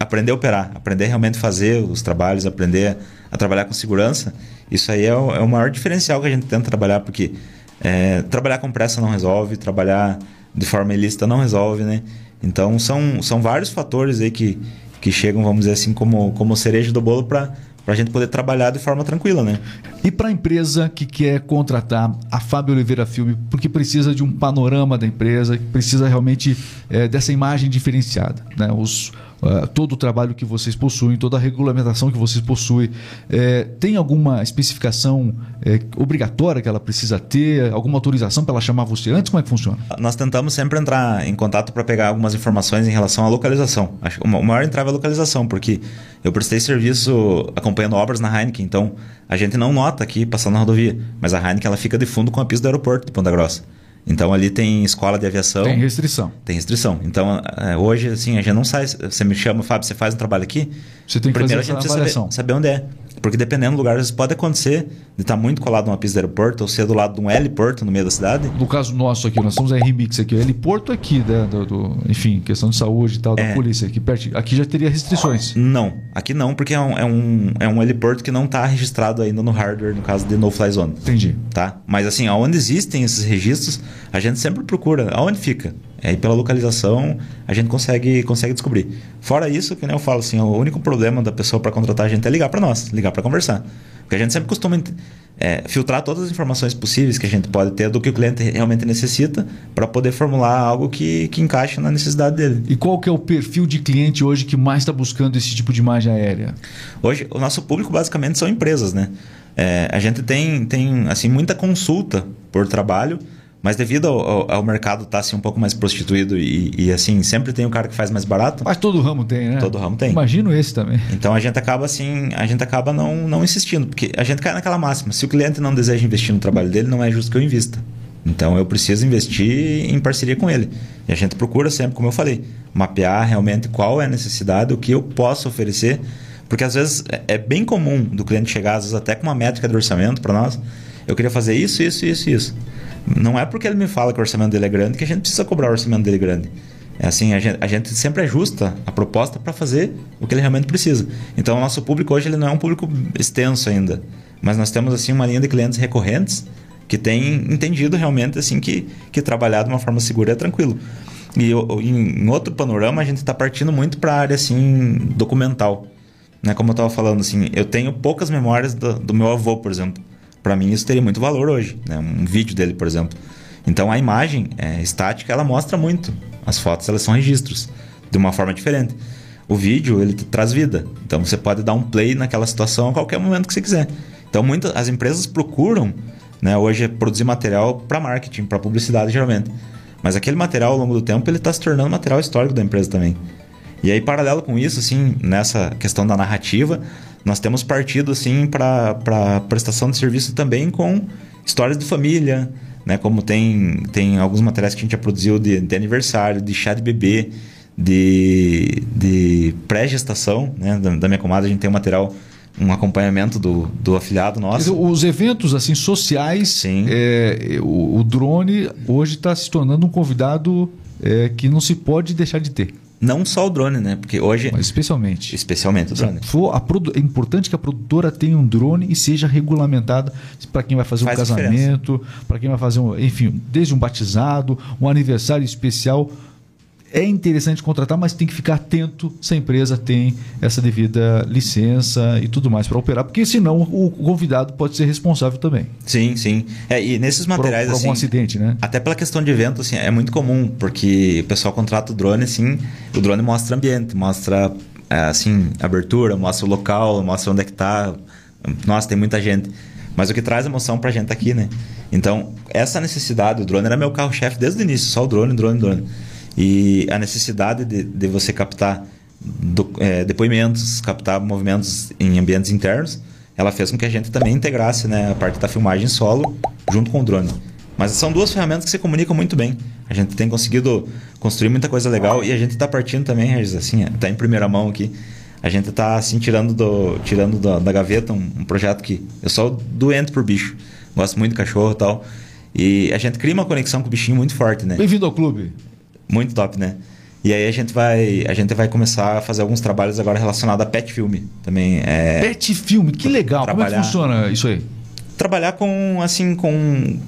aprender a operar, aprender realmente a fazer os trabalhos, aprender a trabalhar com segurança, isso aí é o, é o maior diferencial que a gente tenta trabalhar, porque é, trabalhar com pressa não resolve, trabalhar de forma ilícita não resolve, né? Então são, são vários fatores aí que, que chegam, vamos dizer assim, como, como cereja do bolo para para a gente poder trabalhar de forma tranquila, né? E para a empresa que quer contratar a Fábio Oliveira Filme, porque precisa de um panorama da empresa, precisa realmente é, dessa imagem diferenciada, né? Os Uh, todo o trabalho que vocês possuem, toda a regulamentação que vocês possuem. É, tem alguma especificação é, obrigatória que ela precisa ter? Alguma autorização para ela chamar você antes? Como é que funciona? Nós tentamos sempre entrar em contato para pegar algumas informações em relação à localização. Acho que o maior entrave é a localização, porque eu prestei serviço acompanhando obras na Heineken, então a gente não nota aqui passando na rodovia, mas a Heineken ela fica de fundo com a pista do aeroporto de Ponta Grossa. Então ali tem escola de aviação. Tem restrição. Tem restrição. Então é, hoje, assim, a gente não sai. Você me chama, Fábio, você faz um trabalho aqui? Você tem que Primeiro fazer a gente precisa saber, saber onde é. Porque dependendo do lugar, às vezes pode acontecer de estar muito colado numa pista do aeroporto ou ser do lado de um heliporto no meio da cidade. No caso nosso aqui, nós somos R-Mix aqui, o heliporto aqui, né, do, do- enfim, questão de saúde e tal, da É. polícia aqui perto. Aqui já teria restrições. Não, aqui não, porque é um, é um, é um heliporto que não está registrado ainda no hardware, no caso de no-fly zone. Entendi. Tá? Mas assim, aonde existem esses registros, a gente sempre procura. Aonde fica? Aí pela localização a gente consegue, consegue descobrir. Fora isso, que nem eu falo assim, o único problema da pessoa para contratar a gente é ligar para nós, ligar para conversar. Porque a gente sempre costuma é, filtrar todas as informações possíveis que a gente pode ter do que o cliente realmente necessita para poder formular algo que, que encaixe na necessidade dele. E qual que é o perfil de cliente hoje que mais está buscando esse tipo de imagem aérea? Hoje, o nosso público basicamente são empresas, né? É, a gente tem, tem assim, muita consulta por trabalho, mas devido ao, ao- ao mercado estar assim, um pouco mais prostituído e, e, assim, sempre tem o cara que faz mais barato, Mas todo ramo tem, né? Todo ramo tem. Imagino esse também. então a gente acaba assim, a gente acaba não, não insistindo, porque a gente cai naquela máxima, se o cliente não deseja investir no trabalho dele, não é justo que eu invista. Então eu preciso investir em parceria com ele. E a gente procura sempre, como eu falei, mapear realmente qual é a necessidade, o que eu posso oferecer, porque às vezes é- é bem comum do cliente chegar, às vezes até com uma métrica de orçamento para nós. Eu queria fazer isso, isso, isso, isso. Não é porque ele me fala que o orçamento dele é grande que a gente precisa cobrar o orçamento dele grande. É assim, a gente, a gente sempre ajusta a proposta para fazer o que ele realmente precisa. Então, o nosso público hoje ele não é um público extenso ainda, mas nós temos assim uma linha de clientes recorrentes que tem entendido realmente assim que, que trabalhar de uma forma segura é tranquilo. E em outro panorama, a gente está partindo muito para a área assim documental. Né? Como eu estava falando, assim, eu tenho poucas memórias do, do meu avô, por exemplo. Para mim, isso teria muito valor hoje. Né? Um vídeo dele, por exemplo. Então, a imagem é, estática, ela mostra muito. As fotos, elas são registros. De uma forma diferente. O vídeo, ele traz vida. Então, você pode dar um play naquela situação a qualquer momento que você quiser. Então, muitas, as empresas procuram né, hoje produzir material para marketing, para publicidade, geralmente. Mas aquele material, ao longo do tempo, ele está se tornando material histórico da empresa também. E aí, paralelo com isso, assim, nessa questão da narrativa, nós temos partido assim para prestação de serviço também com histórias de família, né? Como tem, tem alguns materiais que a gente já produziu de, de aniversário, de chá de bebê, de, de pré-gestação, né? Da, da minha comadre, a gente tem um material, um acompanhamento do, do afilhado Quer nosso. Os eventos assim sociais, Sim. é, o, o drone hoje está se tornando um convidado é, que não se pode deixar de ter, Não só o drone, né? Porque hoje, mas especialmente. especialmente o drone. A produ- é importante que a produtora tenha um drone e seja regulamentada para quem vai fazer Faz um casamento, para quem vai fazer um, enfim, desde um batizado, um aniversário especial. É interessante contratar, mas tem que ficar atento se a empresa tem essa devida licença e tudo mais para operar, porque senão o convidado pode ser responsável também Sim, sim. É, e nesses por, materiais, por algum assim, acidente, né? Até pela questão de evento, assim, é muito comum, porque o pessoal contrata o drone, assim, o drone mostra ambiente, mostra, é, assim, abertura, mostra o local, mostra onde é que tá. Nossa, tem muita gente. Mas o que traz emoção pra gente aqui, né? Então, essa necessidade, o drone era meu carro-chefe desde o início, só o drone, drone, drone. E a necessidade de, de você captar do- é, depoimentos, captar movimentos em ambientes internos, ela fez com que a gente também integrasse né, a parte da filmagem solo junto com o drone. Mas são duas ferramentas que se comunicam muito bem. A gente tem conseguido construir muita coisa legal e a gente está partindo também, Regis, assim, está em primeira mão aqui. A gente está assim tirando do tirando da, da gaveta um, um projeto que eu sou doente por bicho, gosto muito de cachorro e tal. E a gente cria uma conexão com o bichinho muito forte, né? Bem-vindo ao clube. Muito top, né? E aí a gente vai a gente vai começar a fazer alguns trabalhos agora relacionados a pet filme também. É, Pet Filme, que legal. Como é que Trabalhar- funciona isso aí? trabalhar com assim com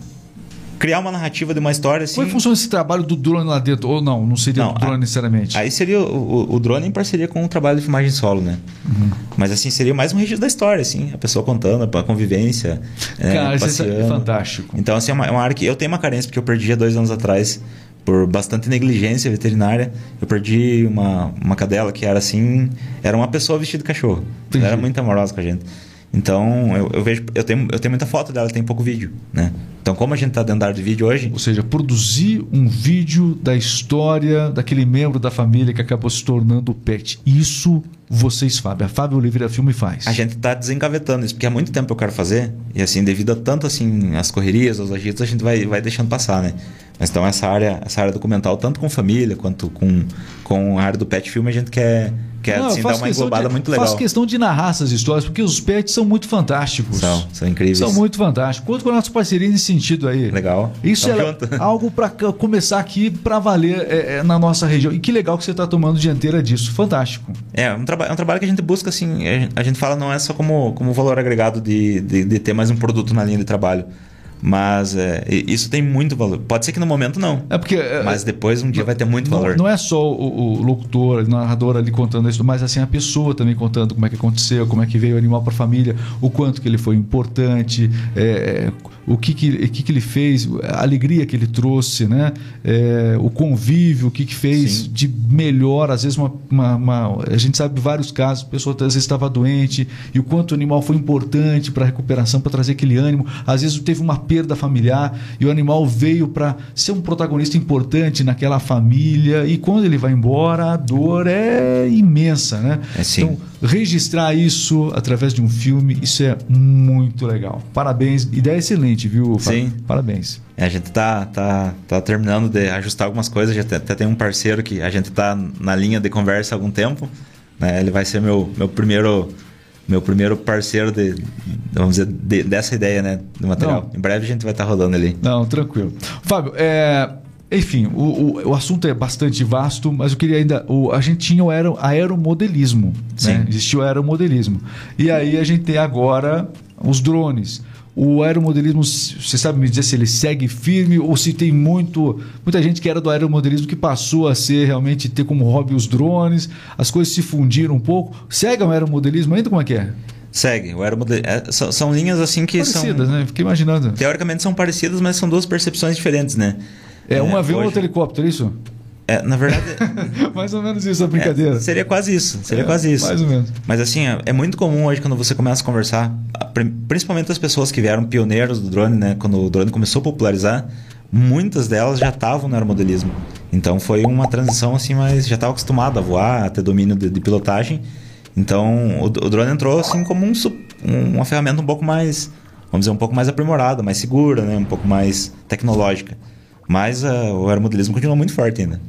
criar uma narrativa de uma história assim. Como é que funciona esse trabalho do drone lá dentro? Ou não, não seria Não, do drone a- necessariamente. Aí seria o, o- o drone em parceria com o trabalho de filmagem solo, né? Uhum. Mas assim, seria mais um registro da história, assim, a pessoa contando, a convivência. é, Cara, isso é fantástico. Então, assim, é uma, é uma área que eu tenho uma carência, porque eu perdi há dois anos atrás, por bastante negligência veterinária, eu perdi uma, uma cadela que era assim, era uma pessoa vestida de cachorro. Ela era muito amorosa com a gente. Então, eu, eu vejo, eu tenho, eu tenho muita foto dela, tem pouco vídeo, né? Então, como a gente tá dentro da área de vídeo hoje, Ou seja, produzir um vídeo da história daquele membro da família que acabou se tornando o pet. Isso vocês, Fábio. A Fábio Oliveira Filme faz. A gente tá desengavetando isso, porque há muito tempo eu quero fazer, e assim, devido a tanto assim, as correrias, os agitos, a gente vai, vai deixando passar, né? Mas então essa área, essa área documental, tanto com família quanto com, com a área do pet filme, a gente quer, Não, eu assim, uma englobada de- muito legal. Faço questão de narrar essas histórias, porque os pets são muito fantásticos. São, são incríveis. São muito fantásticos. Conto com a nossa parceria nesse sentido aí. Legal. Isso Tamo é junto. algo para começar aqui para valer é, é, na nossa região. E que legal que você está tomando dianteira disso. Fantástico. É, um, é um trabalho que a gente busca, assim, a gente- a gente fala não é só como, como valor agregado de, de, de ter mais um produto na linha de trabalho. Mas é, isso tem muito valor. Pode ser que no momento não. É porque. é, Mas depois um dia vai ter muito não, valor. não é só o, o locutor, o narrador ali contando isso, mas assim a pessoa também contando como é que aconteceu, como é que veio o animal para a família, o quanto que ele foi importante, é, é, o que que, o que que ele fez, a alegria que ele trouxe, né? É, o convívio, o que que fez Sim. de melhor. Às vezes uma, uma- uma- a gente sabe vários casos, a pessoa às vezes estava doente e o quanto o animal foi importante para a recuperação, para trazer aquele ânimo. Às vezes teve uma perda familiar e o animal veio para ser um protagonista importante naquela família e quando ele vai embora a dor é imensa, né? É, sim. Então registrar isso através de um filme, isso é muito legal. Parabéns, ideia excelente, viu? Sim. Parabéns. É, a gente tá, tá, tá terminando de ajustar algumas coisas. Já até, até tem um parceiro que a gente tá na linha de conversa há algum tempo. Né? Ele vai ser meu, meu primeiro meu primeiro parceiro de, vamos dizer, de- dessa ideia, né? Do material. Não. Em breve a gente vai estar rodando ali. Não, tranquilo. Fábio, é, enfim, o, o, o assunto é bastante vasto, mas eu queria ainda. O, a gente tinha o aero, aeromodelismo. Né? Sim. Existiu o aeromodelismo. E aí a gente tem agora os drones. O aeromodelismo, você sabe me dizer se ele segue firme ou se tem muito, muita gente que era do aeromodelismo que passou a ser realmente ter como hobby os drones, as coisas se fundiram um pouco. Segue o aeromodelismo ainda? Como é que é? Segue. O aeromodel... é, são, são linhas assim que Parecidas, são. né? Fiquei imaginando. Teoricamente são parecidas, mas são duas percepções diferentes, né? É um avião ou hoje- outro helicóptero, é isso? É, na verdade. Mais ou menos isso a brincadeira. é, seria quase isso. Seria É, quase isso. Mais ou menos. Mas assim, é, é muito comum hoje quando você começa a conversar, principalmente as pessoas que vieram pioneiros do drone, né? Quando o drone começou a popularizar, muitas delas já estavam no aeromodelismo. Então foi uma transição assim, mas já estava acostumado a voar, a ter domínio de, de pilotagem. Então o, o drone entrou assim como um- uma ferramenta um pouco mais, vamos dizer, um pouco mais aprimorada, mais segura, né? Um pouco mais tecnológica. Mas ah, o aeromodelismo continua muito forte ainda.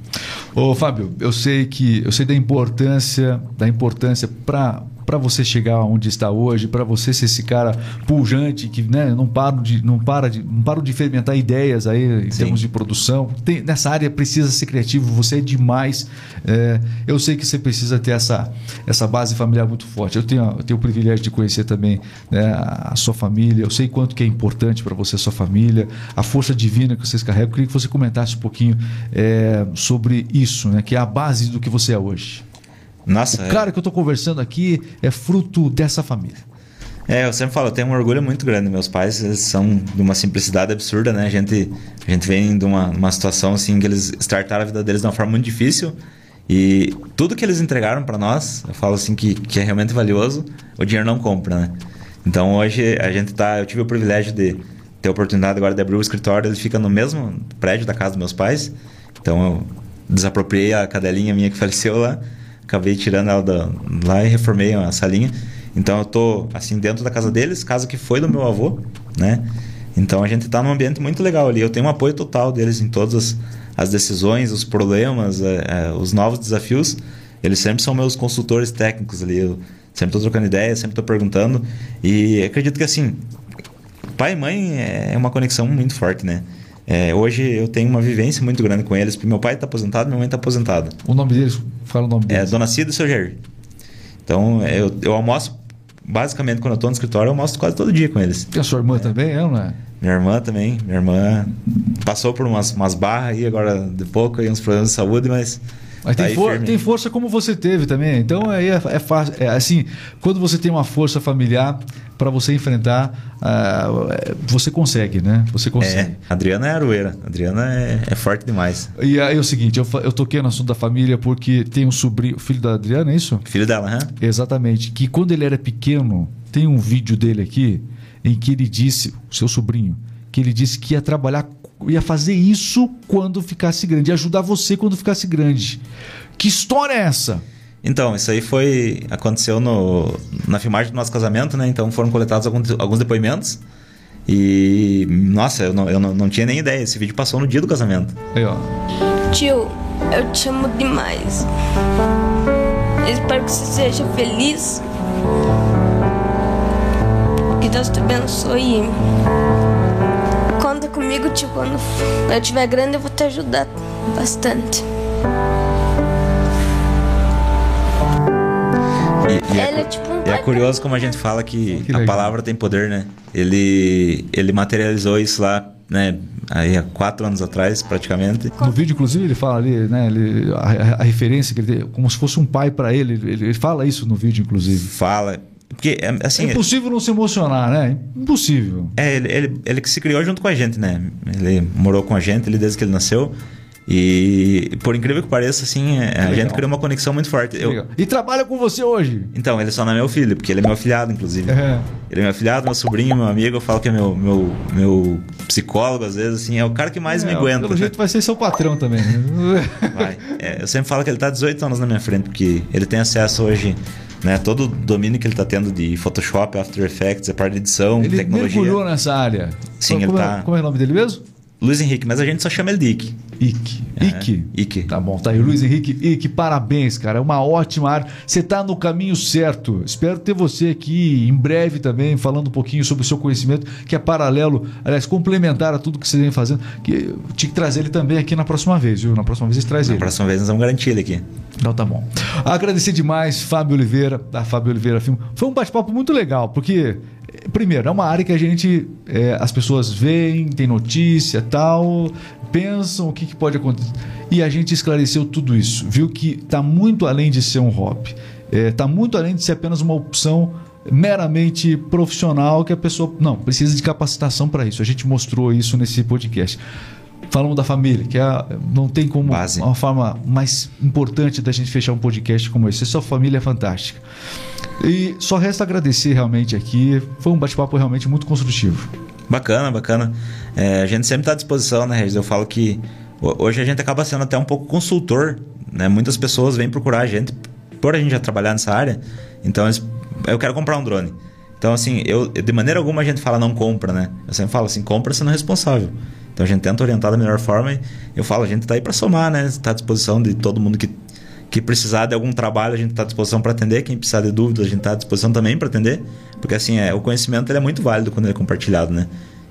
Ô, Fábio, eu sei que eu sei da importância, da importância para para você chegar onde está hoje, para você ser esse cara pujante que né, não para de não para de não para de fermentar ideias aí em Sim. termos de produção. Tem- nessa área precisa ser criativo, você é demais. É, eu sei que você precisa ter essa essa base familiar muito forte. Eu tenho eu tenho o privilégio de conhecer também né, a sua família. Eu sei quanto que é importante para você a sua família, a força divina que vocês carregam. Eu queria que você comentasse um pouquinho é, sobre isso, né, que é a base do que você é hoje. Nossa, O é- cara que eu estou conversando aqui é fruto dessa família. É, eu sempre falo, eu tenho um orgulho muito grande. Meus pais eles são de uma simplicidade absurda, né? A gente, a gente vem de uma, uma situação assim que eles startaram a vida deles de uma forma muito difícil. E tudo que eles entregaram para nós, eu falo assim que, que é realmente valioso, o dinheiro não compra, né? Então hoje a gente tá. Eu tive o privilégio de ter a oportunidade agora de abrir o escritório, ele fica no mesmo prédio da casa dos meus pais. Então eu desapropriei a cadelinha minha que faleceu lá, acabei tirando ela da, lá e reformei a salinha. Então eu tô assim dentro da casa deles, casa que foi do meu avô, né? Então a gente tá num ambiente muito legal ali. Eu tenho um apoio total deles em todas as, as decisões, os problemas, é, é, os novos desafios. Eles sempre são meus consultores técnicos ali. Eu sempre tô trocando ideias, sempre tô perguntando. E acredito que assim, pai e mãe é uma conexão muito forte, né? É, hoje eu tenho uma vivência muito grande com eles, porque meu pai está aposentado, minha mãe está aposentada. O nome deles, fala o nome É deles. Dona Cida e seu Jerry. Então eu, eu almoço basicamente, quando eu tô no escritório, eu mostro quase todo dia com eles. E a sua irmã é. também, é, não é? Minha irmã também. Minha irmã passou por umas, umas barras aí agora de pouco, aí uns problemas de saúde, mas mas tem, tá for, tem, força como você teve também. Então aí é, é fácil. É, assim, quando você tem uma força familiar para você enfrentar, uh, você consegue, né? Você consegue. É, a Adriana é aroeira. Adriana é, é, forte demais. E aí é o seguinte, eu, eu toquei no assunto da família porque tem um sobrinho, filho da Adriana, é isso? Filho dela, né? Exatamente. Que quando ele era pequeno, tem um vídeo dele aqui em que ele disse, o seu sobrinho, que ele disse que ia trabalhar ia fazer isso quando ficasse grande, ia ajudar você quando ficasse grande. Que história é essa? Então, isso aí foi. aconteceu no, na filmagem do nosso casamento, né? Então foram coletados alguns, alguns depoimentos. E. Nossa, eu, não, eu não, não tinha nem ideia. Esse vídeo passou no dia do casamento. Aí, ó. Tio, eu te amo demais. Eu espero que você seja feliz. Que Deus te abençoe comigo, tipo, quando eu tiver grande eu vou te ajudar bastante. E, e é, é, tipo um é curioso como a gente fala que, que a palavra tem poder, né? Ele, ele materializou isso lá, né? Aí há quatro anos atrás, praticamente. No vídeo, inclusive, ele fala ali, né? Ele, a, a referência que ele tem, como se fosse um pai para ele. ele. Ele fala isso no vídeo, inclusive. Fala. Porque, é, assim, é impossível não se emocionar, né? Impossível. É, ele, ele, ele que se criou junto com a gente, né? Ele morou com a gente ele desde que ele nasceu. E por incrível que pareça, assim, é, a gente criou uma conexão muito forte. Eu... E trabalha com você hoje? Então, ele só não é meu filho, porque ele é meu afilhado, inclusive. É. Ele é meu afilhado, meu sobrinho, meu amigo. Eu falo que é meu, meu, meu psicólogo, às vezes, assim, é o cara que mais é, me aguenta. Pelo jeito vai ser seu patrão também. Né? Vai. É, eu sempre falo que ele está 18 anos na minha frente, porque ele tem acesso hoje né? Todo o domínio que ele está tendo de Photoshop, After Effects, a parte de edição, ele tecnologia. Ele mergulhou nessa área. Sim, como, ele é, tá... Como é o nome dele mesmo? Luiz Henrique, mas a gente só chama ele de Ike. Ike. É, Ike? Ike. Tá bom, tá aí. Luiz Henrique Ike, parabéns, cara. É uma ótima área. Você tá no caminho certo. Espero ter você aqui em breve também, falando um pouquinho sobre o seu conhecimento, que é paralelo, aliás, complementar a tudo que você vem fazendo. Que tinha que trazer ele também aqui na próxima vez, viu? Na próxima vez você traz na ele. Na próxima vez nós vamos garantir ele aqui. Então tá bom. Agradecer demais, Fábio Oliveira, da Fábio Oliveira Filme. Foi um bate-papo muito legal, porque primeiro, é uma área que a gente, é, as pessoas veem, tem notícia tal, pensam o que, que, pode acontecer. E a gente esclareceu tudo isso, viu que está muito além de ser um hobby, está é, tá muito além de ser apenas uma opção meramente profissional que a pessoa não precisa de capacitação para isso. A gente mostrou isso nesse podcast. Falamos da família, que é, não tem como Base. uma forma mais importante da gente fechar um podcast como esse. Sua família é fantástica. E só resta agradecer realmente aqui. Foi um bate-papo realmente muito construtivo. Bacana, bacana. É, a gente sempre está à disposição, né, Regis? Eu falo que hoje a gente acaba sendo até um pouco consultor. Né? Muitas pessoas vêm procurar a gente por a gente já trabalhar nessa área. Então, eu quero comprar um drone. Então, assim, eu, de maneira alguma a gente fala não compra, né? Eu sempre falo assim, compra sendo responsável. Então a gente tenta orientar da melhor forma e eu falo, a gente está aí para somar, né? Está à disposição de todo mundo que que precisar de algum trabalho, a gente está à disposição para atender. Quem precisar de dúvidas, a gente está à disposição também para atender. Porque assim, é, o conhecimento ele é muito válido quando ele é compartilhado, né?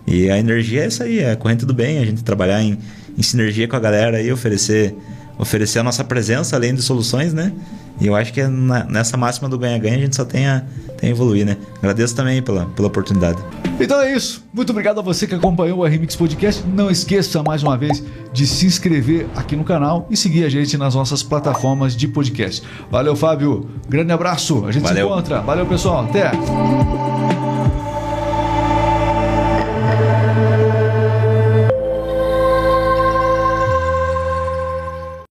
E a energia é isso aí, é a corrente do bem, a gente trabalhar em, em sinergia com a galera e oferecer, oferecer a nossa presença além de soluções, né? E eu acho que é na, nessa máxima do ganha-ganha a gente só tem a, tem a evoluir, né? Agradeço também pela, pela oportunidade. Então é isso. Muito obrigado a você que acompanhou o Remix Podcast. Não esqueça mais uma vez de se inscrever aqui no canal e seguir a gente nas nossas plataformas de podcast. Valeu, Fábio. Grande abraço. A gente Valeu. se encontra. Valeu, pessoal. Até.